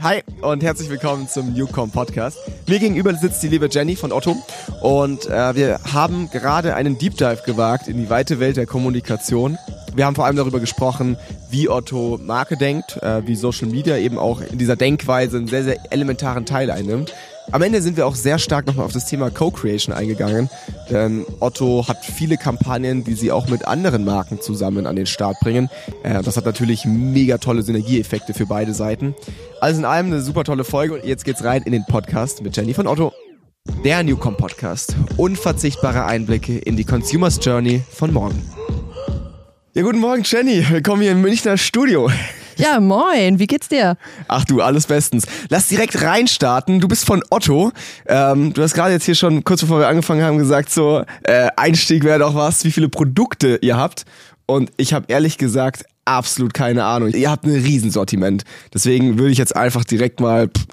Hi und herzlich willkommen zum Newcom Podcast. Mir gegenüber sitzt die liebe Jenny von Otto und äh, wir haben gerade einen Deep Dive gewagt in die weite Welt der Kommunikation. Wir haben vor allem darüber gesprochen, wie Otto Marke denkt, äh, wie Social Media eben auch in dieser Denkweise einen sehr, sehr elementaren Teil einnimmt. Am Ende sind wir auch sehr stark nochmal auf das Thema Co-Creation eingegangen, denn Otto hat viele Kampagnen, die sie auch mit anderen Marken zusammen an den Start bringen. Äh, das hat natürlich mega tolle Synergieeffekte für beide Seiten. Also in allem eine super tolle Folge und jetzt geht's rein in den Podcast mit Jenny von Otto. Der Newcom Podcast. Unverzichtbare Einblicke in die Consumers Journey von morgen. Ja, guten Morgen, Jenny. Willkommen hier im Münchner Studio. Ja, moin, wie geht's dir? Ach du, alles bestens. Lass direkt reinstarten. Du bist von Otto. Ähm, du hast gerade jetzt hier schon kurz bevor wir angefangen haben gesagt, so äh, Einstieg wäre doch was, wie viele Produkte ihr habt. Und ich habe ehrlich gesagt absolut keine Ahnung. Ihr habt ein Riesensortiment. Deswegen würde ich jetzt einfach direkt mal pff,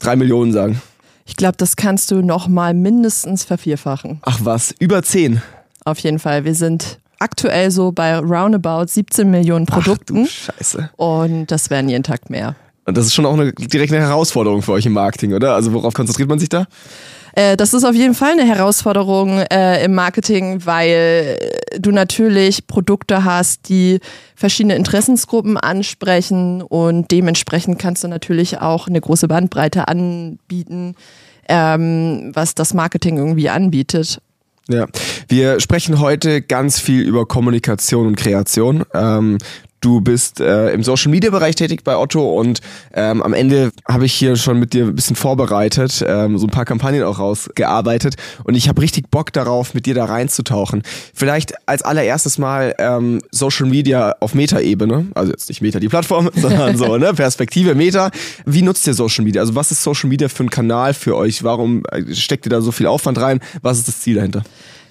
drei Millionen sagen. Ich glaube, das kannst du noch mal mindestens vervierfachen. Ach was, über zehn. Auf jeden Fall. Wir sind aktuell so bei roundabout 17 Millionen Produkten. Ach Scheiße. Und das werden jeden Tag mehr. Und das ist schon auch eine direkte Herausforderung für euch im Marketing, oder? Also worauf konzentriert man sich da? Äh, das ist auf jeden Fall eine Herausforderung äh, im Marketing, weil du natürlich Produkte hast, die verschiedene Interessensgruppen ansprechen und dementsprechend kannst du natürlich auch eine große Bandbreite anbieten, ähm, was das Marketing irgendwie anbietet. Ja, wir sprechen heute ganz viel über Kommunikation und Kreation. Ähm, Du bist äh, im Social Media Bereich tätig bei Otto und ähm, am Ende habe ich hier schon mit dir ein bisschen vorbereitet, ähm, so ein paar Kampagnen auch rausgearbeitet und ich habe richtig Bock darauf, mit dir da reinzutauchen. Vielleicht als allererstes mal ähm, Social Media auf Meta-Ebene, also jetzt nicht Meta die Plattform, sondern so, ne, Perspektive Meta. Wie nutzt ihr Social Media? Also was ist Social Media für ein Kanal für euch? Warum äh, steckt ihr da so viel Aufwand rein? Was ist das Ziel dahinter?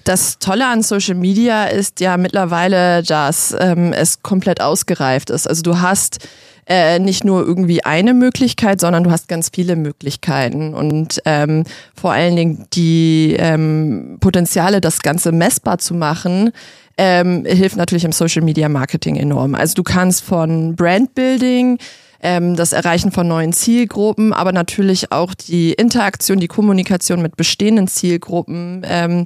Das Tolle an Social Media ist ja mittlerweile, dass ähm, es komplett ausgereift ist. Also du hast äh, nicht nur irgendwie eine Möglichkeit, sondern du hast ganz viele Möglichkeiten und ähm, vor allen Dingen die ähm, Potenziale, das Ganze messbar zu machen, ähm, hilft natürlich im Social Media Marketing enorm. Also du kannst von Brandbuilding ähm, das Erreichen von neuen Zielgruppen, aber natürlich auch die Interaktion, die Kommunikation mit bestehenden Zielgruppen ähm,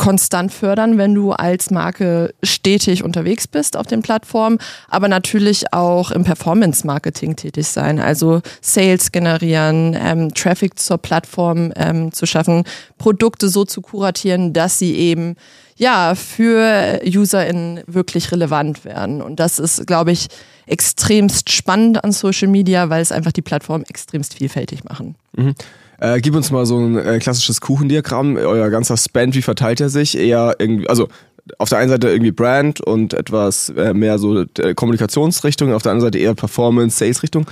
konstant fördern, wenn du als Marke stetig unterwegs bist auf den Plattformen, aber natürlich auch im Performance-Marketing tätig sein, also Sales generieren, ähm, Traffic zur Plattform ähm, zu schaffen, Produkte so zu kuratieren, dass sie eben ja für UserInnen wirklich relevant werden. Und das ist, glaube ich, extremst spannend an Social Media, weil es einfach die Plattform extremst vielfältig machen. Mhm. Äh, gib uns mal so ein äh, klassisches Kuchendiagramm. Euer ganzer Spend, wie verteilt er sich? Eher irgendwie, also auf der einen Seite irgendwie Brand und etwas äh, mehr so äh, Kommunikationsrichtung, auf der anderen Seite eher Performance, Sales-Richtung.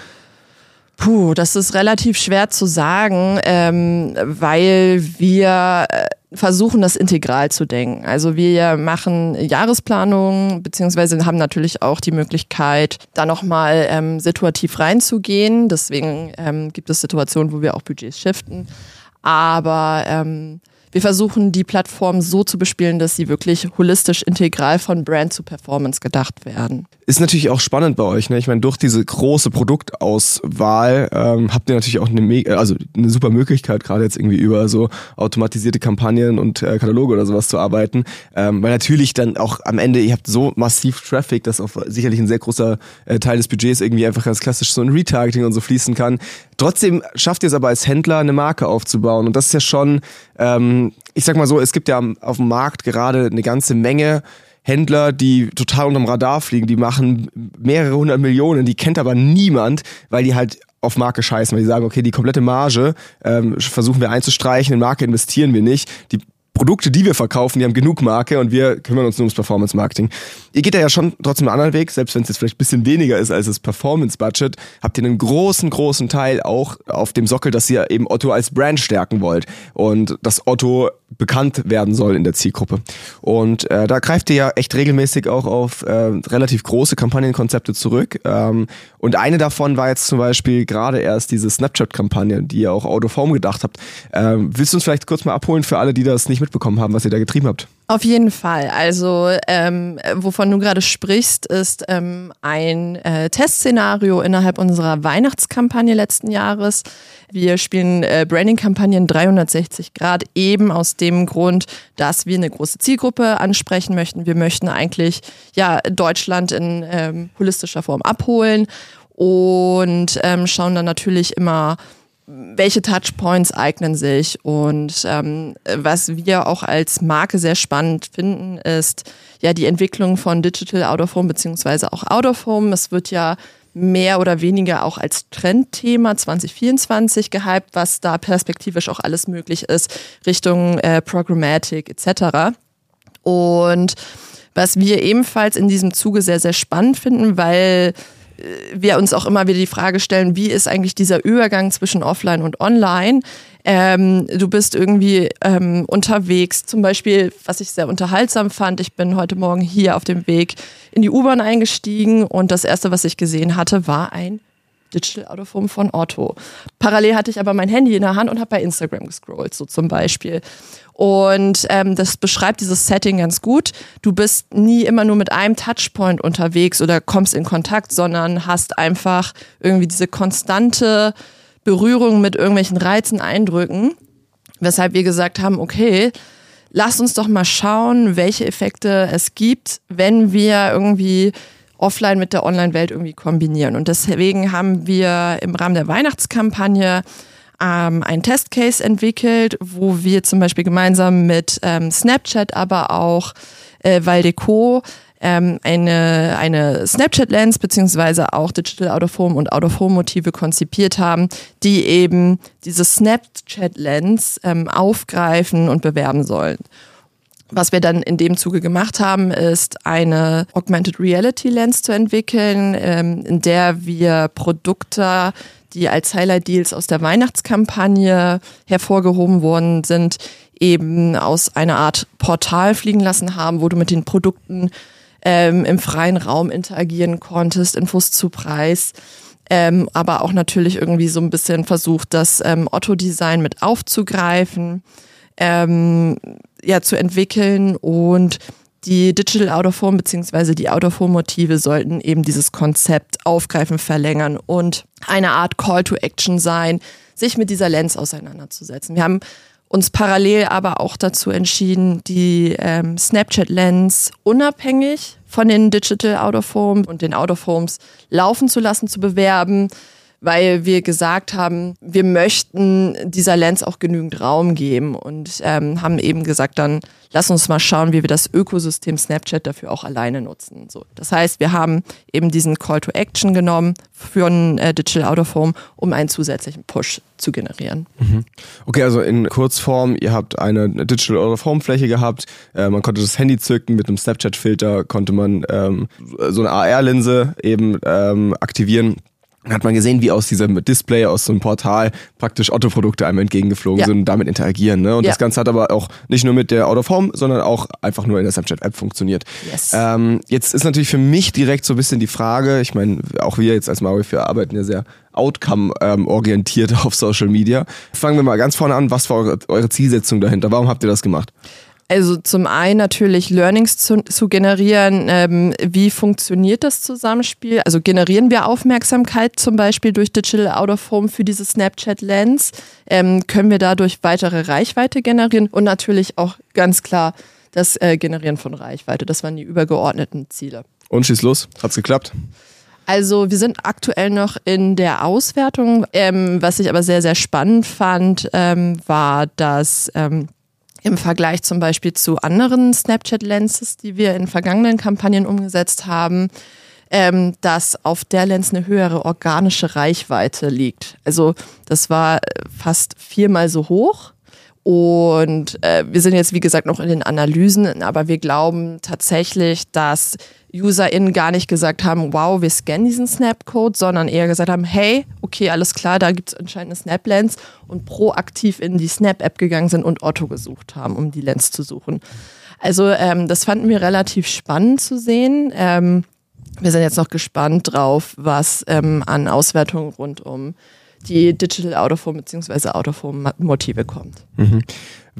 Puh, das ist relativ schwer zu sagen, ähm, weil wir äh, versuchen, das integral zu denken. Also wir machen Jahresplanungen, beziehungsweise haben natürlich auch die Möglichkeit, da nochmal ähm, situativ reinzugehen. Deswegen ähm, gibt es Situationen, wo wir auch Budgets shiften. Aber ähm, wir versuchen, die Plattform so zu bespielen, dass sie wirklich holistisch integral von Brand zu Performance gedacht werden. Ist natürlich auch spannend bei euch. Ne? Ich meine, durch diese große Produktauswahl ähm, habt ihr natürlich auch eine, also eine super Möglichkeit, gerade jetzt irgendwie über so automatisierte Kampagnen und äh, Kataloge oder sowas zu arbeiten. Ähm, weil natürlich dann auch am Ende, ihr habt so massiv Traffic, dass auch sicherlich ein sehr großer äh, Teil des Budgets irgendwie einfach ganz klassisch so ein Retargeting und so fließen kann. Trotzdem schafft ihr es aber als Händler, eine Marke aufzubauen. Und das ist ja schon, ähm, ich sag mal so, es gibt ja auf dem Markt gerade eine ganze Menge Händler, die total unterm Radar fliegen, die machen mehrere hundert Millionen, die kennt aber niemand, weil die halt auf Marke scheißen, weil die sagen, okay, die komplette Marge ähm, versuchen wir einzustreichen, in Marke investieren wir nicht. Die Produkte, die wir verkaufen, die haben genug Marke und wir kümmern uns nur ums Performance Marketing. Ihr geht da ja schon trotzdem einen anderen Weg, selbst wenn es jetzt vielleicht ein bisschen weniger ist als das Performance Budget, habt ihr einen großen, großen Teil auch auf dem Sockel, dass ihr eben Otto als Brand stärken wollt und dass Otto bekannt werden soll in der Zielgruppe. Und äh, da greift ihr ja echt regelmäßig auch auf äh, relativ große Kampagnenkonzepte zurück. Ähm, und eine davon war jetzt zum Beispiel gerade erst diese Snapchat-Kampagne, die ihr auch Out of Home gedacht habt. Ähm, willst du uns vielleicht kurz mal abholen für alle, die das nicht mit mitbekommen haben, was ihr da getrieben habt. Auf jeden Fall. Also, ähm, wovon du gerade sprichst, ist ähm, ein äh, Testszenario innerhalb unserer Weihnachtskampagne letzten Jahres. Wir spielen äh, Branding-Kampagnen 360 Grad, eben aus dem Grund, dass wir eine große Zielgruppe ansprechen möchten. Wir möchten eigentlich ja Deutschland in ähm, holistischer Form abholen und ähm, schauen dann natürlich immer welche Touchpoints eignen sich und ähm, was wir auch als Marke sehr spannend finden, ist ja die Entwicklung von Digital Out of Home beziehungsweise auch Out of Home. Es wird ja mehr oder weniger auch als Trendthema 2024 gehypt, was da perspektivisch auch alles möglich ist, Richtung äh, Programmatic etc. Und was wir ebenfalls in diesem Zuge sehr, sehr spannend finden, weil wir uns auch immer wieder die Frage stellen, wie ist eigentlich dieser Übergang zwischen Offline und Online? Ähm, du bist irgendwie ähm, unterwegs, zum Beispiel, was ich sehr unterhaltsam fand, ich bin heute Morgen hier auf dem Weg in die U-Bahn eingestiegen und das erste, was ich gesehen hatte, war ein Digital Autophone von Otto. Parallel hatte ich aber mein Handy in der Hand und habe bei Instagram gescrollt, so zum Beispiel. Und ähm, das beschreibt dieses Setting ganz gut. Du bist nie immer nur mit einem Touchpoint unterwegs oder kommst in Kontakt, sondern hast einfach irgendwie diese konstante Berührung mit irgendwelchen Reizen, Eindrücken. Weshalb wir gesagt haben, okay, lass uns doch mal schauen, welche Effekte es gibt, wenn wir irgendwie offline mit der Online-Welt irgendwie kombinieren. Und deswegen haben wir im Rahmen der Weihnachtskampagne ähm, einen Testcase entwickelt, wo wir zum Beispiel gemeinsam mit ähm, Snapchat, aber auch äh, Valdeco ähm, eine, eine Snapchat-Lens beziehungsweise auch Digital Out of Home und Out of Home Motive konzipiert haben, die eben diese Snapchat-Lens ähm, aufgreifen und bewerben sollen. Was wir dann in dem Zuge gemacht haben, ist eine Augmented Reality Lens zu entwickeln, ähm, in der wir Produkte die als Highlight-Deals aus der Weihnachtskampagne hervorgehoben worden sind, eben aus einer Art Portal fliegen lassen haben, wo du mit den Produkten ähm, im freien Raum interagieren konntest, Infos zu Preis. Ähm, aber auch natürlich irgendwie so ein bisschen versucht, das ähm, Otto-Design mit aufzugreifen, ähm, ja, zu entwickeln und die Digital Out of Home bzw. die Out of Home Motive sollten eben dieses Konzept aufgreifen, verlängern und eine Art Call to Action sein, sich mit dieser Lens auseinanderzusetzen. Wir haben uns parallel aber auch dazu entschieden, die ähm, Snapchat Lens unabhängig von den Digital Out of Home und den Out of Homes laufen zu lassen, zu bewerben weil wir gesagt haben, wir möchten dieser Lens auch genügend Raum geben und ähm, haben eben gesagt, dann lass uns mal schauen, wie wir das Ökosystem Snapchat dafür auch alleine nutzen. So, das heißt, wir haben eben diesen Call to Action genommen für ein äh, Digital Out of Home, um einen zusätzlichen Push zu generieren. Mhm. Okay, also in Kurzform, ihr habt eine Digital Out of Home Fläche gehabt, äh, man konnte das Handy zücken, mit einem Snapchat Filter konnte man ähm, so eine AR-Linse eben ähm, aktivieren hat man gesehen, wie aus diesem Display, aus so einem Portal praktisch Otto-Produkte einem entgegengeflogen ja. sind und damit interagieren. Ne? Und ja. das Ganze hat aber auch nicht nur mit der Out of Home, sondern auch einfach nur in der Snapchat-App funktioniert. Yes. Ähm, jetzt ist natürlich für mich direkt so ein bisschen die Frage, ich meine, auch wir jetzt als Maui, wir arbeiten ja sehr outcome-orientiert auf Social Media. Fangen wir mal ganz vorne an, was war eure, eure Zielsetzung dahinter? Warum habt ihr das gemacht? Also zum einen natürlich Learnings zu, zu generieren. Ähm, wie funktioniert das Zusammenspiel? Also generieren wir Aufmerksamkeit zum Beispiel durch Digital Out of Home für diese Snapchat Lens? Ähm, können wir dadurch weitere Reichweite generieren? Und natürlich auch ganz klar das äh, Generieren von Reichweite. Das waren die übergeordneten Ziele. Und schieß los. Hat's geklappt? Also wir sind aktuell noch in der Auswertung. Ähm, was ich aber sehr, sehr spannend fand, ähm, war, dass ähm, im Vergleich zum Beispiel zu anderen Snapchat-Lenses, die wir in vergangenen Kampagnen umgesetzt haben, ähm, dass auf der Lens eine höhere organische Reichweite liegt. Also das war fast viermal so hoch. Und äh, wir sind jetzt, wie gesagt, noch in den Analysen, aber wir glauben tatsächlich, dass UserInnen gar nicht gesagt haben, wow, wir scannen diesen Snap-Code, sondern eher gesagt haben, hey, okay, alles klar, da gibt es anscheinend eine Snap-Lens und proaktiv in die Snap-App gegangen sind und Otto gesucht haben, um die Lens zu suchen. Also ähm, das fanden wir relativ spannend zu sehen. Ähm, wir sind jetzt noch gespannt drauf, was ähm, an Auswertungen rund um die Digital Autoform bzw. Autoform Motive kommt. Mhm.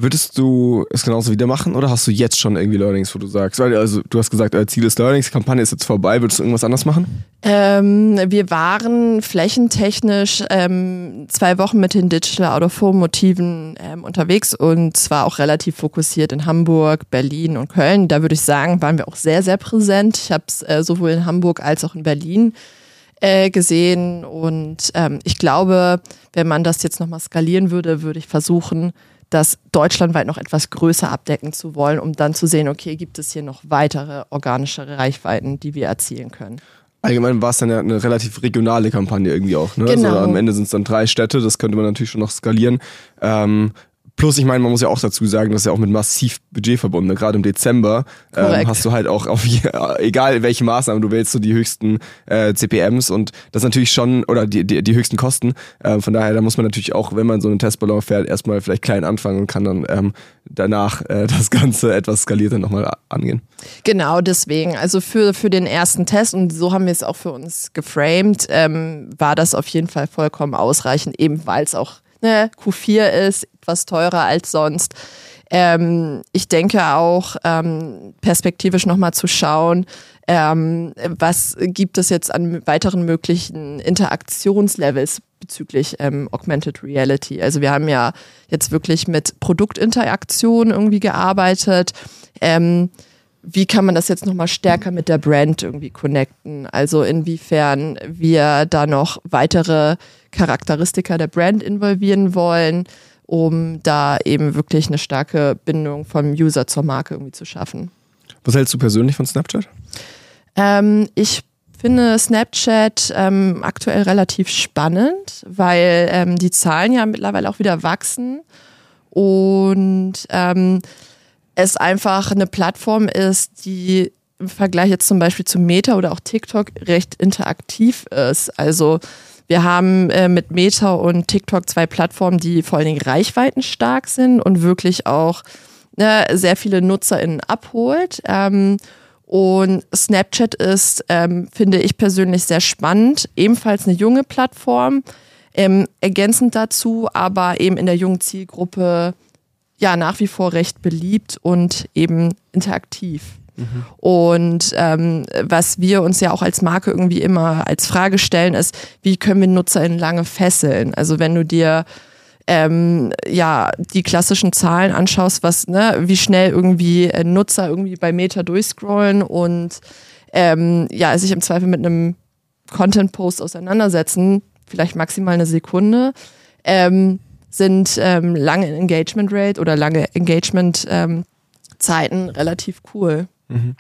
Würdest du es genauso wieder machen oder hast du jetzt schon irgendwie Learnings, wo du sagst, weil also du hast gesagt, Ziel ist Learnings, Kampagne ist jetzt vorbei, würdest du irgendwas anders machen? Ähm, wir waren flächentechnisch ähm, zwei Wochen mit den Digital Autoform Motiven ähm, unterwegs und zwar auch relativ fokussiert in Hamburg, Berlin und Köln. Da würde ich sagen, waren wir auch sehr, sehr präsent. Ich habe es äh, sowohl in Hamburg als auch in Berlin äh, gesehen und ähm, ich glaube, wenn man das jetzt nochmal skalieren würde, würde ich versuchen, das deutschlandweit noch etwas größer abdecken zu wollen, um dann zu sehen, okay, gibt es hier noch weitere organische Reichweiten, die wir erzielen können. Allgemein war es dann ja eine relativ regionale Kampagne irgendwie auch. Ne? Also genau. Also am Ende sind es dann drei Städte, das könnte man natürlich schon noch skalieren. Ähm, Plus, ich meine, man muss ja auch dazu sagen, das ist ja auch mit massiv Budget verbunden. Ne? Gerade im Dezember ähm, hast du halt auch auf egal welche Maßnahmen du wählst, so die höchsten äh, CPMs und das natürlich schon oder die, die, die höchsten Kosten. Äh, von daher, da muss man natürlich auch, wenn man so einen Testballon fährt, erstmal vielleicht klein anfangen und kann dann ähm, danach äh, das Ganze etwas skalierter nochmal angehen. Genau, deswegen. Also für, für den ersten Test, und so haben wir es auch für uns geframed, ähm, war das auf jeden Fall vollkommen ausreichend, eben weil es auch ne, Q4 ist, etwas teurer als sonst. Ähm, ich denke auch, ähm, perspektivisch nochmal zu schauen, ähm, was gibt es jetzt an weiteren möglichen Interaktionslevels bezüglich ähm, Augmented Reality. Also wir haben ja jetzt wirklich mit Produktinteraktion irgendwie gearbeitet. Ähm, wie kann man das jetzt nochmal stärker mit der Brand irgendwie connecten? Also inwiefern wir da noch weitere Charakteristika der Brand involvieren wollen, um da eben wirklich eine starke Bindung vom User zur Marke irgendwie zu schaffen. Was hältst du persönlich von Snapchat? Ähm, ich finde Snapchat ähm, aktuell relativ spannend, weil ähm, die Zahlen ja mittlerweile auch wieder wachsen und ähm, es einfach eine Plattform ist, die im Vergleich jetzt zum Beispiel zu Meta oder auch TikTok recht interaktiv ist. Also wir haben äh, mit Meta und TikTok zwei Plattformen, die vor allen Dingen reichweitenstark sind und wirklich auch ne, sehr viele NutzerInnen abholt. Ähm, und Snapchat ist, ähm, finde ich persönlich sehr spannend. Ebenfalls eine junge Plattform. Ähm, ergänzend dazu, aber eben in der jungen Zielgruppe ja nach wie vor recht beliebt und eben interaktiv. Und ähm, was wir uns ja auch als Marke irgendwie immer als Frage stellen, ist, wie können wir NutzerInnen lange fesseln? Also wenn du dir ähm, ja die klassischen Zahlen anschaust, was, ne, wie schnell irgendwie Nutzer irgendwie bei Meta durchscrollen und ähm, ja, sich im Zweifel mit einem Content-Post auseinandersetzen, vielleicht maximal eine Sekunde, ähm, sind ähm, lange Engagement Rate oder lange Engagement ähm, Zeiten relativ cool. Mhm.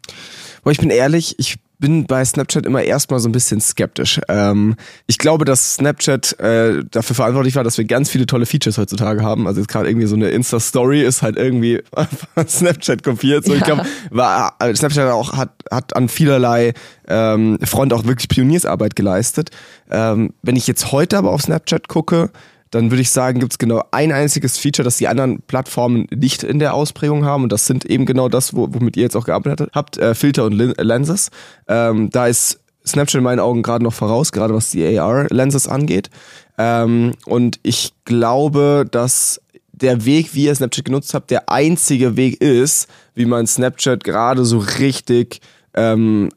Aber ich bin ehrlich, ich bin bei Snapchat immer erstmal so ein bisschen skeptisch. Ähm, ich glaube, dass Snapchat äh, dafür verantwortlich war, dass wir ganz viele tolle Features heutzutage haben. Also jetzt gerade irgendwie so eine Insta-Story ist halt irgendwie Snapchat kopiert. So, ja. ich glaube, war äh, Snapchat auch hat, hat an vielerlei ähm, Front auch wirklich Pioniersarbeit geleistet. Ähm, wenn ich jetzt heute aber auf Snapchat gucke, dann würde ich sagen, gibt es genau ein einziges Feature, das die anderen Plattformen nicht in der Ausprägung haben. Und das sind eben genau das, womit ihr jetzt auch gearbeitet habt, äh, Filter und Lenses. Ähm, da ist Snapchat in meinen Augen gerade noch voraus, gerade was die AR-Lenses angeht. Ähm, und ich glaube, dass der Weg, wie ihr Snapchat genutzt habt, der einzige Weg ist, wie man Snapchat gerade so richtig ähm,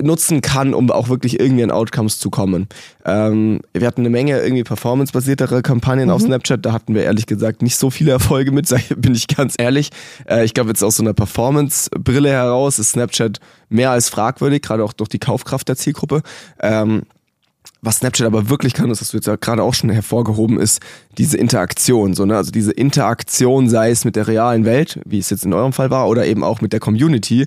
nutzen kann, um auch wirklich irgendwie an Outcomes zu kommen. Ähm, wir hatten eine Menge irgendwie performance-basiertere Kampagnen mhm. auf Snapchat, da hatten wir ehrlich gesagt nicht so viele Erfolge mit, bin ich ganz ehrlich. Äh, ich glaube jetzt aus so einer Performance-Brille heraus ist Snapchat mehr als fragwürdig, gerade auch durch die Kaufkraft der Zielgruppe. Ähm, was Snapchat aber wirklich kann, das hast du jetzt ja gerade auch schon hervorgehoben, ist diese Interaktion. So, ne? Also diese Interaktion, sei es mit der realen Welt, wie es jetzt in eurem Fall war, oder eben auch mit der Community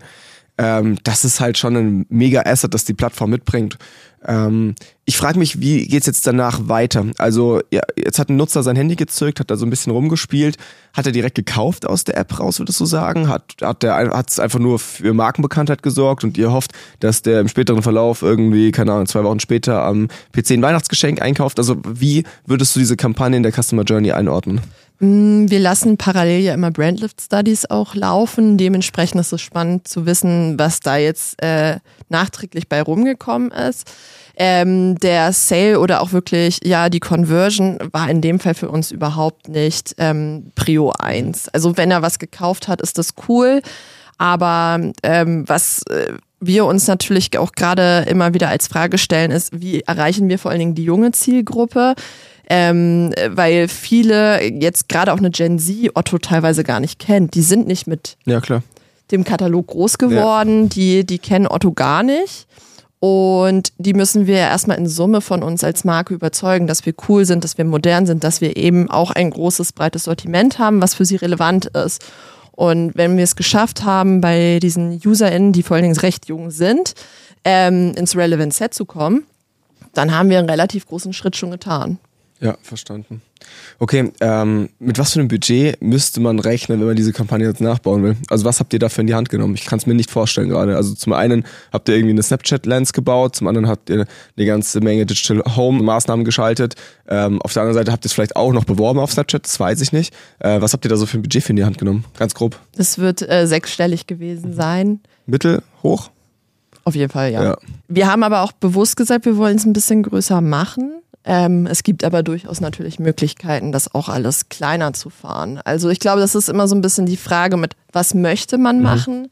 ähm, das ist halt schon ein mega Asset, das die Plattform mitbringt. Ähm, ich frage mich, wie geht's jetzt danach weiter? Also ja, jetzt hat ein Nutzer sein Handy gezückt, hat da so ein bisschen rumgespielt, hat er direkt gekauft aus der App raus, würdest du sagen? Hat hat der hat's einfach nur für Markenbekanntheit gesorgt und ihr hofft, dass der im späteren Verlauf irgendwie keine Ahnung zwei Wochen später am PC ein Weihnachtsgeschenk einkauft? Also wie würdest du diese Kampagne in der Customer Journey einordnen? Mm, wir lassen parallel ja immer Brandlift Studies auch laufen. Dementsprechend ist es spannend zu wissen, was da jetzt äh, nachträglich bei rumgekommen ist. Ähm, der Sale oder auch wirklich, ja, die Conversion war in dem Fall für uns überhaupt nicht ähm, Prio 1. Also wenn er was gekauft hat, ist das cool. Aber ähm, was äh, wir uns natürlich auch gerade immer wieder als Frage stellen, ist, wie erreichen wir vor allen Dingen die junge Zielgruppe? Ähm, weil viele, jetzt gerade auch eine Gen Z, Otto teilweise gar nicht kennt. Die sind nicht mit Ja, dem Katalog groß geworden, die, die kennen Otto gar nicht. Und die müssen wir erstmal in Summe von uns als Marke überzeugen, dass wir cool sind, dass wir modern sind, dass wir eben auch ein großes, breites Sortiment haben, was für sie relevant ist. Und wenn wir es geschafft haben, bei diesen UserInnen, die vor allen Dingen recht jung sind, ähm, ins Relevant Set zu kommen, dann haben wir einen relativ großen Schritt schon getan. Ja, verstanden. Okay, ähm, mit was für einem Budget müsste man rechnen, wenn man diese Kampagne jetzt nachbauen will? Also was habt ihr dafür in die Hand genommen? Ich kann es mir nicht vorstellen gerade. Also zum einen habt ihr irgendwie eine Snapchat-Lens gebaut, zum anderen habt ihr eine ganze Menge Digital Home-Maßnahmen geschaltet. Ähm, auf der anderen Seite habt ihr es vielleicht auch noch beworben auf Snapchat, das weiß ich nicht. Äh, was habt ihr da so für ein Budget für in die Hand genommen? Ganz grob. Das wird äh, sechsstellig gewesen sein. Mittel, hoch? Auf jeden Fall, ja. Ja. Wir haben aber auch bewusst gesagt, wir wollen es ein bisschen größer machen. Ähm, es gibt aber durchaus natürlich Möglichkeiten, das auch alles kleiner zu fahren. Also ich glaube, das ist immer so ein bisschen die Frage mit, was möchte man machen?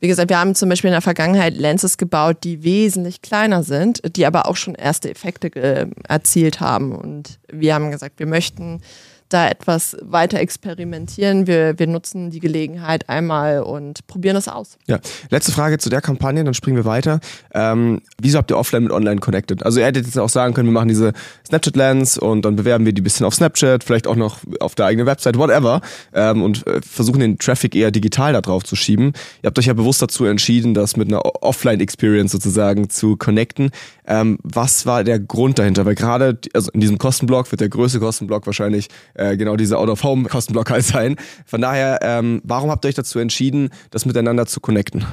Wie gesagt, wir haben zum Beispiel in der Vergangenheit Lenses gebaut, die wesentlich kleiner sind, die aber auch schon erste Effekte äh, erzielt haben. Und wir haben gesagt, wir möchten da etwas weiter experimentieren. Wir, wir nutzen die Gelegenheit einmal und probieren das aus. Ja, letzte Frage zu der Kampagne, dann springen wir weiter. Ähm, wieso habt ihr offline mit online connected? Also ihr hättet jetzt auch sagen können, wir machen diese Snapchat-Lens und dann bewerben wir die ein bisschen auf Snapchat, vielleicht auch noch auf der eigenen Website, whatever, ähm, und äh, versuchen den Traffic eher digital da drauf zu schieben. Ihr habt euch ja bewusst dazu entschieden, das mit einer Offline-Experience sozusagen zu connecten. Ähm, was war der Grund dahinter? Weil gerade, also in diesem Kostenblock wird der größte Kostenblock wahrscheinlich äh, genau dieser Out-of-Home-Kostenblock halt sein. Von daher, ähm, warum habt ihr euch dazu entschieden, das miteinander zu connecten?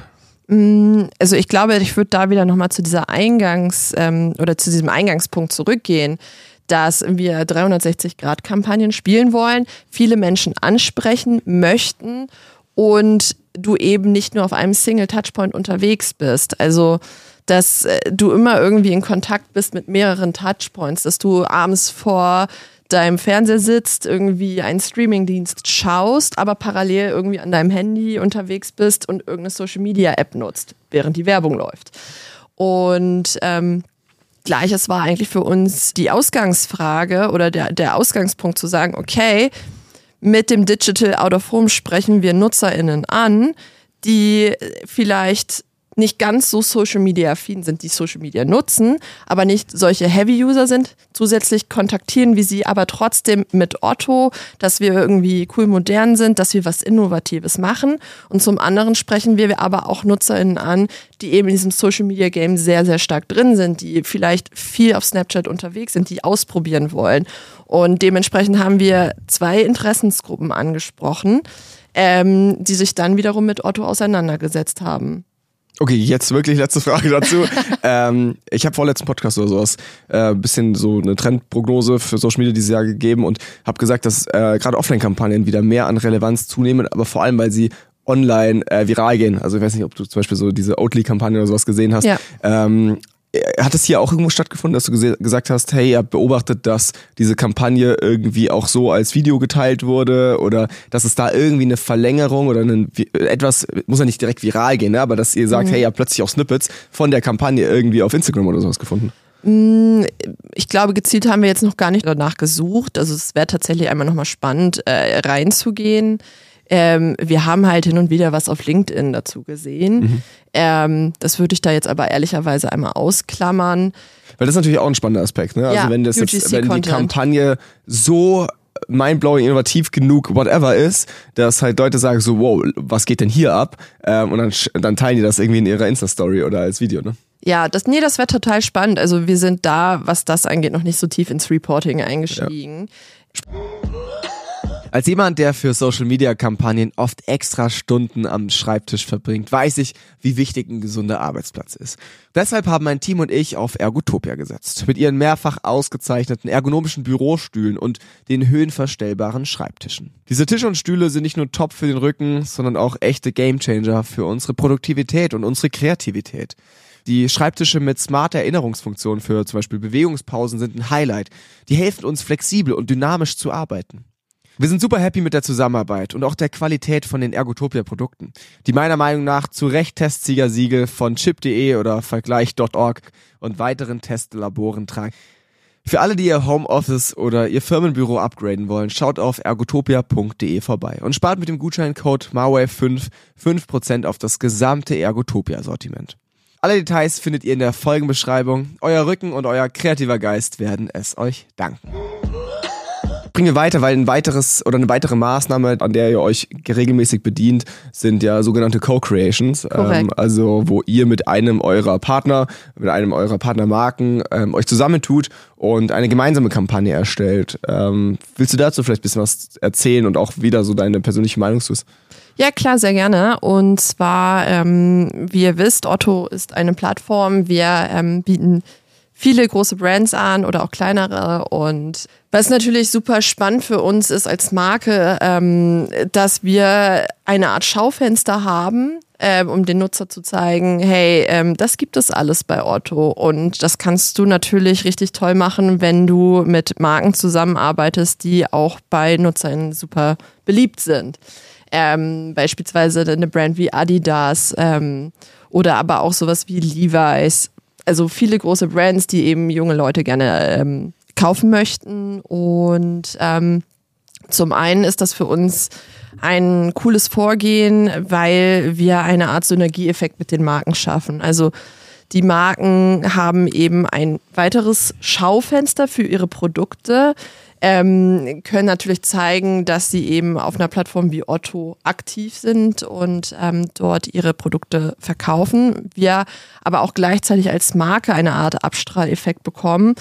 Also ich glaube, ich würde da wieder nochmal zu dieser Eingangs- ähm, oder zu diesem Eingangspunkt zurückgehen, dass wir 360-Grad-Kampagnen spielen wollen, viele Menschen ansprechen möchten und du eben nicht nur auf einem Single-Touchpoint unterwegs bist. Also dass äh, du immer irgendwie in Kontakt bist mit mehreren Touchpoints, dass du abends vor deinem Fernseher sitzt, irgendwie einen Streamingdienst schaust, aber parallel irgendwie an deinem Handy unterwegs bist und irgendeine Social Media App nutzt, während die Werbung läuft. Und ähm, gleiches war eigentlich für uns die Ausgangsfrage oder der, der Ausgangspunkt zu sagen, okay, mit dem Digital Out of Home sprechen wir NutzerInnen an, die vielleicht nicht ganz so Social Media affin sind, die Social Media nutzen, aber nicht solche Heavy User sind. Zusätzlich kontaktieren wir sie aber trotzdem mit Otto, dass wir irgendwie cool modern sind, dass wir was Innovatives machen. Und zum anderen sprechen wir aber auch NutzerInnen an, die eben in diesem Social Media Game sehr, sehr stark drin sind, die vielleicht viel auf Snapchat unterwegs sind, die ausprobieren wollen. Und dementsprechend haben wir zwei Interessensgruppen angesprochen, ähm, die sich dann wiederum mit Otto auseinandergesetzt haben. Okay, jetzt wirklich letzte Frage dazu. ähm, ich habe vorletzten Podcast oder sowas äh, bisschen so eine Trendprognose für Social Media dieses Jahr gegeben und habe gesagt, dass äh, gerade Offline-Kampagnen wieder mehr an Relevanz zunehmen, aber vor allem, weil sie online äh, viral gehen. Also ich weiß nicht, ob du zum Beispiel so diese Oatly-Kampagne oder sowas gesehen hast. Ja. Ähm, hat es hier auch irgendwo stattgefunden, dass du gesagt hast, hey, ihr habt beobachtet, dass diese Kampagne irgendwie auch so als Video geteilt wurde oder dass es da irgendwie eine Verlängerung oder einen, etwas, muss ja nicht direkt viral gehen, ne? aber dass ihr sagt, hey, ihr habt plötzlich auch Snippets von der Kampagne irgendwie auf Instagram oder sowas gefunden? Ich glaube, gezielt haben wir jetzt noch gar nicht danach gesucht. Also es wäre tatsächlich einmal nochmal spannend, äh, reinzugehen. Ähm, wir haben halt hin und wieder was auf LinkedIn dazu gesehen. Ähm, das würde ich da jetzt aber ehrlicherweise einmal ausklammern. Weil das ist natürlich auch ein spannender Aspekt, ne? Also Ja, wenn das jetzt, wenn die. Kampagne so mindblowing, innovativ genug, whatever ist, dass halt Leute sagen so, wow, was geht denn hier ab? Ähm, und dann, dann teilen die das irgendwie in ihrer Insta-Story oder als Video, ne? Ja, das, nee, das wäre total spannend. Also wir sind da, was das angeht, noch nicht so tief ins Reporting eingestiegen. Als jemand, der für Social Media Kampagnen oft extra Stunden am Schreibtisch verbringt, weiß ich, wie wichtig ein gesunder Arbeitsplatz ist. Deshalb haben mein Team und ich auf Ergotopia gesetzt. Mit ihren mehrfach ausgezeichneten ergonomischen Bürostühlen und den höhenverstellbaren Schreibtischen. Diese Tische und Stühle sind nicht nur top für den Rücken, sondern auch echte Gamechanger für unsere Produktivität und unsere Kreativität. Die Schreibtische mit smarter Erinnerungsfunktion für zum Beispiel Bewegungspausen sind ein Highlight. Die helfen uns flexibel und dynamisch zu arbeiten. Wir sind super happy mit der Zusammenarbeit und auch der Qualität von den Ergotopia-Produkten, die meiner Meinung nach zu Recht Testsieger-Siegel von chip.de oder Vergleich.org und weiteren Testlaboren tragen. Für alle, die ihr Homeoffice oder ihr Firmenbüro upgraden wollen, schaut auf ergotopia.de vorbei und spart mit dem Gutscheincode MARWAVE5 5% auf das gesamte Ergotopia-Sortiment. Alle Details findet ihr in der Folgenbeschreibung. Euer Rücken und euer kreativer Geist werden es euch danken bringen wir weiter, weil ein weiteres oder eine weitere Maßnahme, an der ihr euch regelmäßig bedient, sind ja sogenannte Co-Creations. Ähm, also wo ihr mit einem eurer Partner, mit einem eurer Partnermarken ähm, euch zusammentut und eine gemeinsame Kampagne erstellt. Ähm, willst du dazu vielleicht ein bisschen was erzählen und auch wieder so deine persönliche Meinung zu? Ja, klar, sehr gerne. Und zwar, ähm, wie ihr wisst, Otto ist eine Plattform. Wir ähm, bieten viele große Brands an oder auch kleinere. Und was natürlich super spannend für uns ist als Marke, ähm, dass wir eine Art Schaufenster haben, ähm, um den Nutzer zu zeigen, hey, ähm, das gibt es alles bei Otto. Und das kannst du natürlich richtig toll machen, wenn du mit Marken zusammenarbeitest, die auch bei Nutzern super beliebt sind. Ähm, beispielsweise eine Brand wie Adidas ähm, oder aber auch sowas wie Levi's also viele große Brands, die eben junge Leute gerne ähm, kaufen möchten. Und ähm, zum einen ist das für uns ein cooles Vorgehen, weil wir eine Art Synergieeffekt mit den Marken schaffen. Also die Marken haben eben ein weiteres Schaufenster für ihre Produkte, ähm, können natürlich zeigen, dass sie eben auf einer Plattform wie Otto aktiv sind und ähm, dort ihre Produkte verkaufen. Wir aber auch gleichzeitig als Marke eine Art Abstrahleffekt bekommen.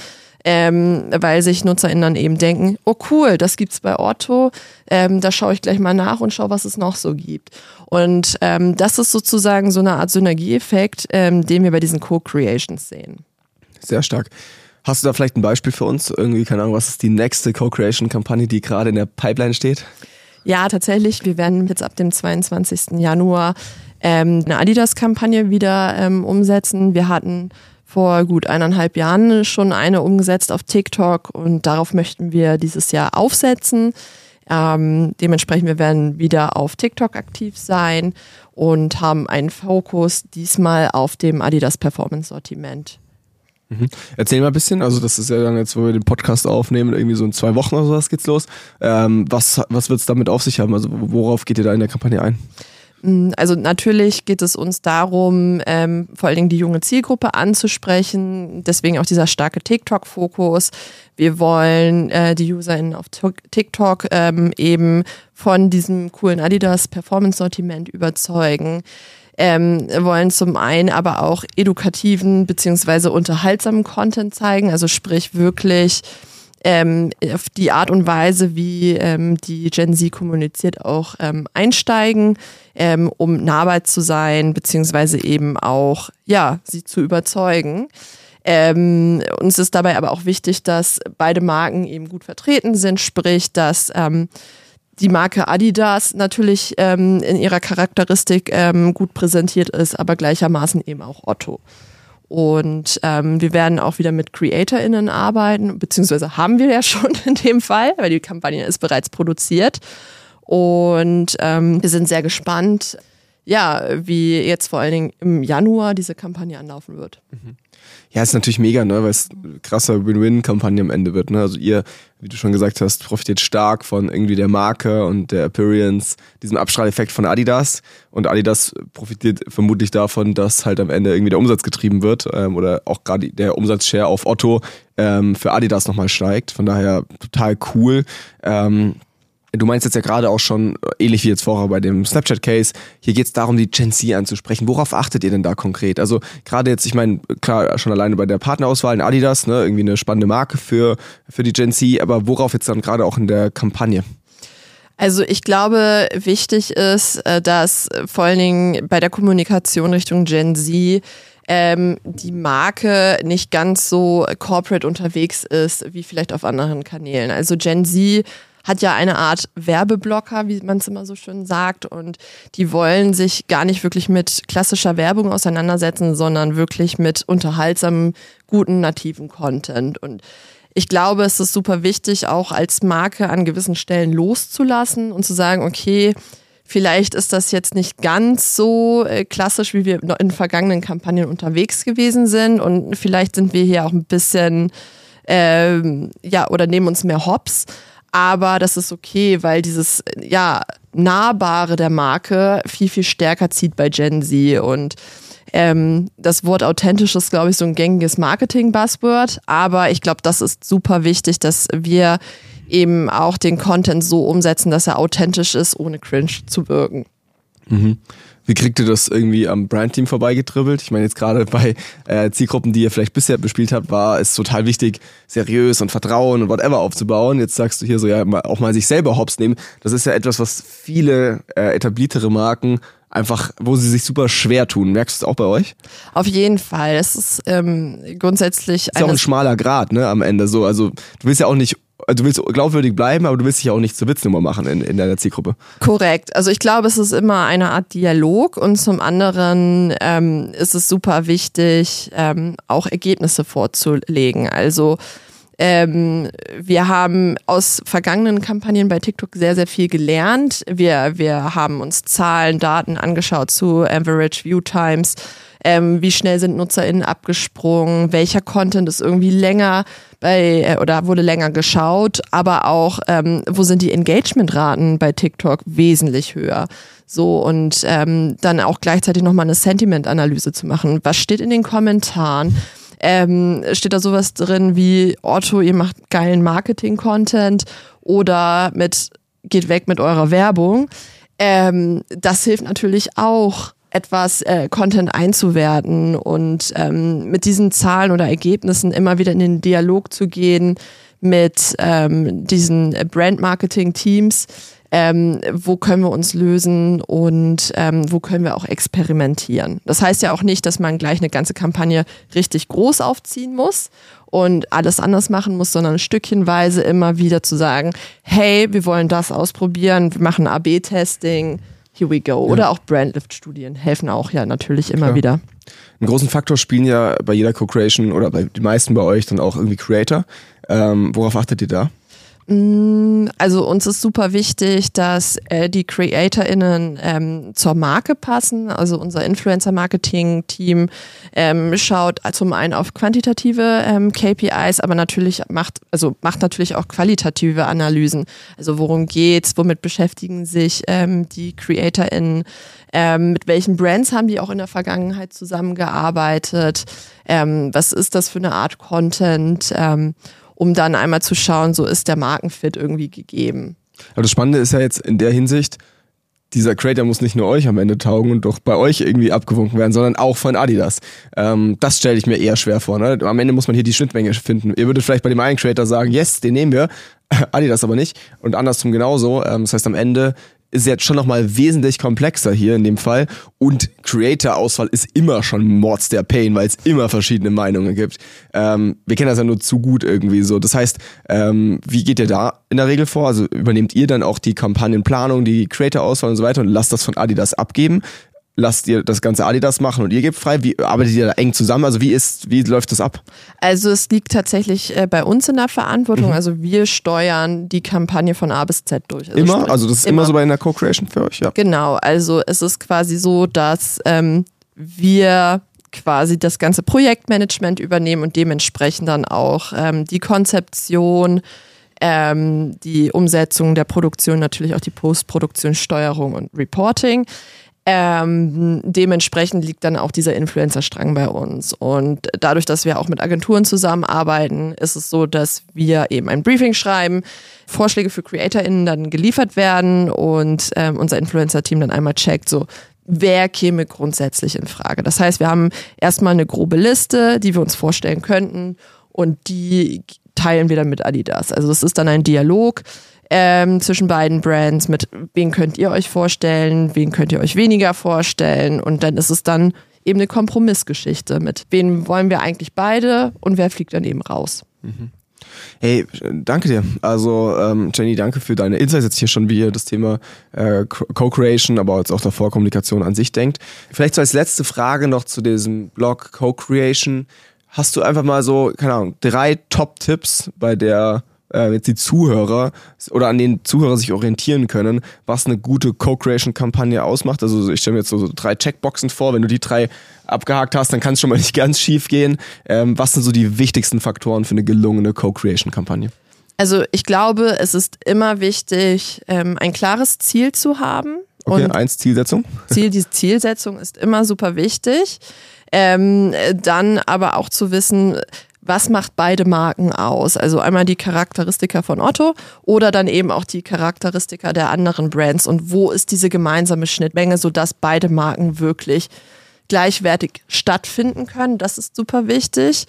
Ähm, weil sich NutzerInnen dann eben denken, oh cool, das gibt's bei Otto, ähm, da schaue ich gleich mal nach und schaue, was es noch so gibt. Und ähm, das ist sozusagen so eine Art Synergieeffekt, ähm, den wir bei diesen Co-Creations sehen. Sehr stark. Hast du da vielleicht ein Beispiel für uns? Irgendwie, keine Ahnung, was ist die nächste Co-Creation-Kampagne, die gerade in der Pipeline steht? Ja, tatsächlich. Wir werden jetzt ab dem 22. Januar ähm, eine Adidas-Kampagne wieder ähm, umsetzen. Wir hatten vor gut eineinhalb Jahren schon eine umgesetzt auf TikTok und darauf möchten wir dieses Jahr aufsetzen. Ähm, dementsprechend, wir werden wieder auf TikTok aktiv sein und haben einen Fokus diesmal auf dem Adidas Performance Sortiment. Mhm. Erzähl mal ein bisschen, also das ist ja dann jetzt, wo wir den Podcast aufnehmen, irgendwie so in zwei Wochen oder sowas geht's los. Ähm, was was wird es damit auf sich haben? Also worauf geht ihr da in der Kampagne ein? Mm, also natürlich geht es uns darum, ähm, vor allen Dingen die junge Zielgruppe anzusprechen. Deswegen auch dieser starke TikTok-Fokus. Wir wollen äh, die UserInnen auf TikTok ähm, eben von diesem coolen Adidas Performance-Sortiment überzeugen ähm, wollen zum einen aber auch edukativen beziehungsweise unterhaltsamen Content zeigen, also sprich wirklich ähm, auf die Art und Weise, wie ähm, die Gen Z kommuniziert, auch ähm, einsteigen, ähm, um nahbar zu sein, beziehungsweise eben auch, ja, sie zu überzeugen. Ähm, uns ist dabei aber auch wichtig, dass beide Marken eben gut vertreten sind, sprich, dass ähm, die Marke Adidas natürlich ähm, in ihrer Charakteristik ähm, gut präsentiert ist, aber gleichermaßen eben auch Otto. Und ähm, wir werden auch wieder mit CreatorInnen arbeiten, beziehungsweise haben wir ja schon in dem Fall, weil die Kampagne ist bereits produziert. Und ähm, wir sind sehr gespannt, ja, wie jetzt vor allen Dingen im Januar diese Kampagne anlaufen wird. Mhm. Ja, ist natürlich mega, ne, weil es eine krasse Win-Win-Kampagne am Ende wird. Ne? Also ihr, wie du schon gesagt hast, profitiert stark von irgendwie der Marke und der Appearance, diesem Abstrahleffekt von Adidas. Und Adidas profitiert vermutlich davon, dass halt am Ende irgendwie der Umsatz getrieben wird ähm, oder auch gerade der Umsatzshare auf Otto ähm, für Adidas nochmal steigt. Von daher total cool. Ähm, Du meinst jetzt ja gerade auch schon, ähnlich wie jetzt vorher bei dem Snapchat-Case, hier geht es darum, die Gen Z anzusprechen. Worauf achtet ihr denn da konkret? Also gerade jetzt, ich meine, klar, schon alleine bei der Partnerauswahl in Adidas, ne, irgendwie eine spannende Marke für, für die Gen Z, aber worauf jetzt dann gerade auch in der Kampagne? Also ich glaube, wichtig ist, äh, dass vor allen Dingen bei der Kommunikation Richtung Gen Z ähm, die Marke nicht ganz so corporate unterwegs ist wie vielleicht auf anderen Kanälen. Also Gen Z hat ja eine Art Werbeblocker, wie man es immer so schön sagt. Und die wollen sich gar nicht wirklich mit klassischer Werbung auseinandersetzen, sondern wirklich mit unterhaltsamem, guten, nativen Content. Und ich glaube, es ist super wichtig, auch als Marke an gewissen Stellen loszulassen und zu sagen, okay, Vielleicht ist das jetzt nicht ganz so äh, klassisch, wie wir in vergangenen Kampagnen unterwegs gewesen sind. Und vielleicht sind wir hier auch ein bisschen, ähm, ja, oder nehmen uns mehr Hops. Aber das ist okay, weil dieses, ja, Nahbare der Marke viel, viel stärker zieht bei Gen Z. Und ähm, das Wort authentisch ist, glaube ich, so ein gängiges Marketing-Buzzword. Aber ich glaube, das ist super wichtig, dass wir eben auch den Content so umsetzen, dass er authentisch ist, ohne cringe zu wirken. Mhm. Wie kriegt ihr das irgendwie am Brandteam vorbeigetribbelt? Ich meine, jetzt gerade bei äh, Zielgruppen, die ihr vielleicht bisher bespielt habt, war es total wichtig, seriös und Vertrauen und whatever aufzubauen. Jetzt sagst du hier so, ja, auch mal sich selber hops nehmen. Das ist ja etwas, was viele äh, etabliertere Marken einfach, wo sie sich super schwer tun. Merkst du es auch bei euch? Auf jeden Fall. Es ist ähm, grundsätzlich. Ist auch ein schmaler Grad, ne, am Ende so. Also du willst ja auch nicht du willst glaubwürdig bleiben, aber du willst dich auch nicht zur Witznummer machen in, in deiner Zielgruppe. Korrekt. Also ich glaube, es ist immer eine Art Dialog und zum anderen ähm, ist es super wichtig, ähm, auch Ergebnisse vorzulegen. Also ähm, wir haben aus vergangenen Kampagnen bei TikTok sehr, sehr viel gelernt. Wir, wir haben uns Zahlen, Daten angeschaut zu Average View Times. Ähm, wie schnell sind NutzerInnen abgesprungen? Welcher Content ist irgendwie länger bei äh, oder wurde länger geschaut, aber auch, ähm, wo sind die Engagementraten bei TikTok wesentlich höher? So und ähm, dann auch gleichzeitig nochmal eine Sentiment-Analyse zu machen. Was steht in den Kommentaren? Ähm, steht da sowas drin wie Otto, ihr macht geilen Marketing-Content oder mit geht weg mit eurer Werbung. Ähm, das hilft natürlich auch etwas äh, Content einzuwerten und ähm, mit diesen Zahlen oder Ergebnissen immer wieder in den Dialog zu gehen mit ähm, diesen Brand-Marketing-Teams. Ähm, wo können wir uns lösen und ähm, wo können wir auch experimentieren. Das heißt ja auch nicht, dass man gleich eine ganze Kampagne richtig groß aufziehen muss und alles anders machen muss, sondern stückchenweise immer wieder zu sagen, hey, wir wollen das ausprobieren, wir machen AB-Testing, Here we go. Oder auch Brandlift-Studien helfen auch ja natürlich immer Klar. wieder. Einen großen Faktor spielen ja bei jeder Co-Creation oder bei den meisten bei euch dann auch irgendwie Creator. Ähm, worauf achtet ihr da? Mm, also uns ist super wichtig, dass äh, die CreatorInnen ähm, zur Marke passen. Also unser Influencer-Marketing-Team ähm, schaut zum einen auf quantitative ähm, KPIs, aber natürlich macht, also macht natürlich auch qualitative Analysen. Also worum geht's, womit beschäftigen sich ähm, die CreatorInnen, ähm, mit welchen Brands haben die auch in der Vergangenheit zusammengearbeitet, ähm, was ist das für eine Art Content ähm, um dann einmal zu schauen, so ist der Markenfit irgendwie gegeben. Aber das Spannende ist ja jetzt in der Hinsicht, dieser Creator muss nicht nur euch am Ende taugen und doch bei euch irgendwie abgewunken werden, sondern auch von Adidas. Ähm, das stelle ich mir eher schwer vor. Ne? Am Ende muss man hier die Schnittmenge finden. Ihr würdet vielleicht bei dem einen Creator sagen, yes, den nehmen wir, Adidas aber nicht. Und andersrum genauso. Ähm, das heißt, am Ende ist jetzt schon nochmal wesentlich komplexer hier in dem Fall. Und Creator-Auswahl ist immer schon Mords der Pain, weil es immer verschiedene Meinungen gibt. Ähm, wir kennen das ja nur zu gut irgendwie so. Das heißt, ähm, wie geht ihr da in der Regel vor? Also übernehmt ihr dann auch die Kampagnenplanung, die Creator-Auswahl und so weiter und lasst das von Adidas abgeben? Lasst ihr das ganze Adidas machen und ihr gebt frei? Wie arbeitet ihr da eng zusammen? Also wie ist, wie läuft das ab? Also es liegt tatsächlich äh, bei uns in der Verantwortung. Mhm. Also wir steuern die Kampagne von A bis Z durch. Also immer? Also das ist immer, immer so bei einer Co-Creation für euch, ja. Genau, also es ist quasi so, dass ähm, wir quasi das ganze Projektmanagement übernehmen und dementsprechend dann auch ähm, die Konzeption, ähm, die Umsetzung der Produktion, natürlich auch die Postproduktion, Steuerung und Reporting. Ähm, dementsprechend liegt dann auch dieser Influencer-Strang bei uns. Und dadurch, dass wir auch mit Agenturen zusammenarbeiten, ist es so, dass wir eben ein Briefing schreiben, Vorschläge für CreatorInnen dann geliefert werden und ähm, unser Influencer-Team dann einmal checkt, so wer käme grundsätzlich in Frage. Das heißt, wir haben erstmal eine grobe Liste, die wir uns vorstellen könnten und die teilen wir dann mit Adidas. Also es ist dann ein Dialog ähm, zwischen beiden Brands mit, wen könnt ihr euch vorstellen, wen könnt ihr euch weniger vorstellen und dann ist es dann eben eine Kompromissgeschichte mit, wen wollen wir eigentlich beide und wer fliegt dann eben raus. Mhm. Hey, danke dir. Also ähm, Jenny, danke für deine Insights jetzt hier schon, wie ihr das Thema äh, Co-Creation, aber jetzt auch davor Kommunikation an sich denkt. Vielleicht so als letzte Frage noch zu diesem Blog Co-Creation. Hast du einfach mal so, keine Ahnung, drei Top-Tipps bei der äh, jetzt die Zuhörer oder an den Zuhörer sich orientieren können, was eine gute Co-Creation-Kampagne ausmacht. Also ich stelle mir jetzt so, so, drei Checkboxen vor. Wenn du die drei abgehakt hast, dann kann es schon mal nicht ganz schief gehen. Ähm, was sind so die wichtigsten Faktoren für eine gelungene Co-Creation-Kampagne? Also ich glaube, es ist immer wichtig, ähm, ein klares Ziel zu haben. Okay, und eins Zielsetzung. Ziel, die Zielsetzung ist immer super wichtig. Ähm, dann aber auch zu wissen, was macht beide Marken aus? Also einmal die Charakteristika von Otto oder dann eben auch die Charakteristika der anderen Brands und wo ist diese gemeinsame Schnittmenge, sodass beide Marken wirklich gleichwertig stattfinden können. Das ist super wichtig.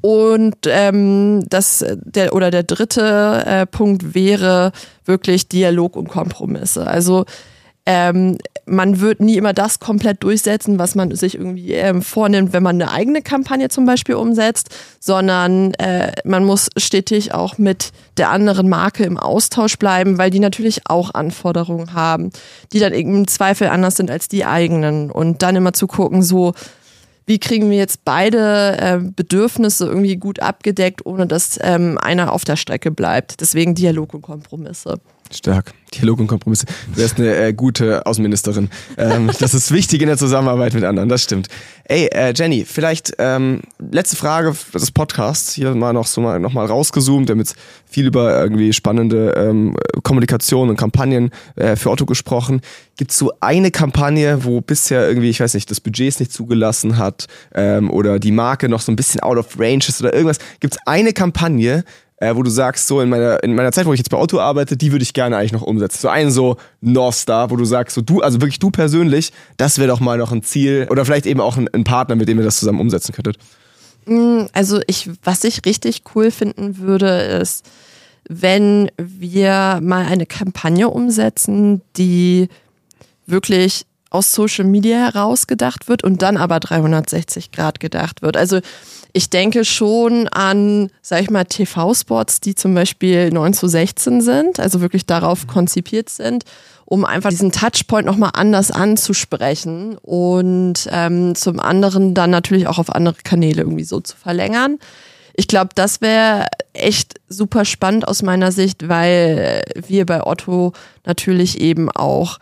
Und ähm, das der oder der dritte äh, Punkt wäre wirklich Dialog und Kompromisse. Also ähm, man wird nie immer das komplett durchsetzen, was man sich irgendwie ähm, vornimmt, wenn man eine eigene Kampagne zum Beispiel umsetzt, sondern äh, man muss stetig auch mit der anderen Marke im Austausch bleiben, weil die natürlich auch Anforderungen haben, die dann im Zweifel anders sind als die eigenen. Und dann immer zu gucken, so, wie kriegen wir jetzt beide äh, Bedürfnisse irgendwie gut abgedeckt, ohne dass ähm, einer auf der Strecke bleibt. Deswegen Dialog und Kompromisse. Stark. Dialog und Kompromisse. Du wärst eine äh, gute Außenministerin. Ähm, das ist wichtig in der Zusammenarbeit mit anderen, das stimmt. Ey, äh, Jenny, vielleicht ähm, letzte Frage des Podcasts. Hier mal noch so mal, noch mal rausgezoomt. Jetzt viel über irgendwie spannende ähm, Kommunikation und Kampagnen äh, für Otto gesprochen. Gibt es so eine Kampagne, wo bisher irgendwie, ich weiß nicht, das Budget es nicht zugelassen hat ähm, oder die Marke noch so ein bisschen out of range ist oder irgendwas? Gibt es eine Kampagne, äh, wo du sagst, so in meiner, in meiner Zeit, wo ich jetzt bei Otto arbeite, die würde ich gerne eigentlich noch umsetzen. So einen so North Star, wo du sagst, so du, also wirklich du persönlich, das wäre doch mal noch ein Ziel oder vielleicht eben auch ein, ein Partner, mit dem ihr das zusammen umsetzen könntet. Mm, also ich, was ich richtig cool finden würde, ist, wenn wir mal eine Kampagne umsetzen, die wirklich aus Social Media heraus gedacht wird und dann aber 360 Grad gedacht wird. Also ich denke schon an, sag ich mal, TV-Spots, die zum Beispiel 9 zu 16 sind, also wirklich darauf konzipiert sind, um einfach diesen Touchpoint nochmal anders anzusprechen und ähm, zum anderen dann natürlich auch auf andere Kanäle irgendwie so zu verlängern. Ich glaube, das wäre echt super spannend aus meiner Sicht, weil wir bei Otto natürlich eben auch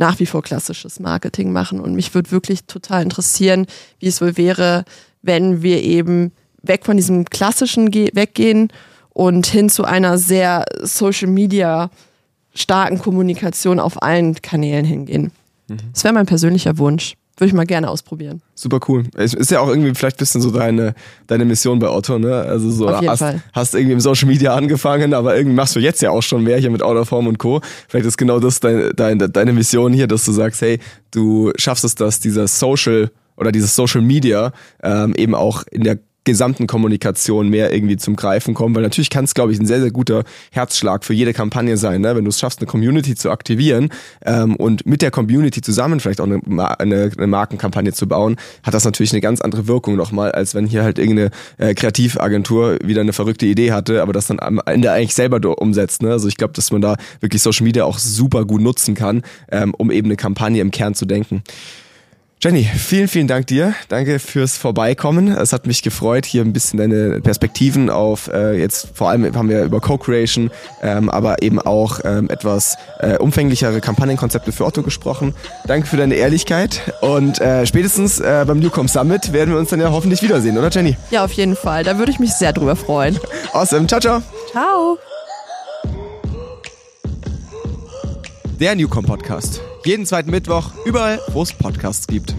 nach wie vor klassisches Marketing machen. Und mich würde wirklich total interessieren, wie es wohl wäre, wenn wir eben weg von diesem klassischen weggehen und hin zu einer sehr Social Media starken Kommunikation auf allen Kanälen hingehen. Mhm. Das wäre mein persönlicher Wunsch. Würde ich mal gerne ausprobieren. Super cool. Es ist ja auch irgendwie vielleicht ein bisschen so deine, deine Mission bei Otto, ne? Also so Auf jeden hast, Fall. hast irgendwie im Social Media angefangen, aber irgendwie machst du jetzt ja auch schon mehr hier mit Out of Form und Co. Vielleicht ist genau das deine, deine, deine Mission hier, dass du sagst, hey, du schaffst es, dass dieser Social oder dieses Social Media ähm, eben auch in der gesamten Kommunikation mehr irgendwie zum Greifen kommen, weil natürlich kann es, glaube ich, ein sehr, sehr guter Herzschlag für jede Kampagne sein, ne? wenn du es schaffst, eine Community zu aktivieren ähm, und mit der Community zusammen vielleicht auch eine, eine, eine Markenkampagne zu bauen, hat das natürlich eine ganz andere Wirkung nochmal, als wenn hier halt irgendeine äh, Kreativagentur wieder eine verrückte Idee hatte, aber das dann am Ende eigentlich selber umsetzt. Ne? Also ich glaube, dass man da wirklich Social Media auch super gut nutzen kann, ähm, um eben eine Kampagne im Kern zu denken. Jenny, vielen, vielen Dank dir. Danke fürs Vorbeikommen. Es hat mich gefreut, hier ein bisschen deine Perspektiven auf, äh, jetzt vor allem haben wir über Co-Creation, ähm, aber eben auch ähm, etwas äh, umfänglichere Kampagnenkonzepte für Otto gesprochen. Danke für deine Ehrlichkeit und äh, spätestens äh, beim Newcom Summit werden wir uns dann ja hoffentlich wiedersehen, oder Jenny? Ja, auf jeden Fall. Da würde ich mich sehr drüber freuen. Awesome. Ciao, ciao. Ciao. Der Newcom Podcast. Jeden zweiten Mittwoch, überall, wo es Podcasts gibt.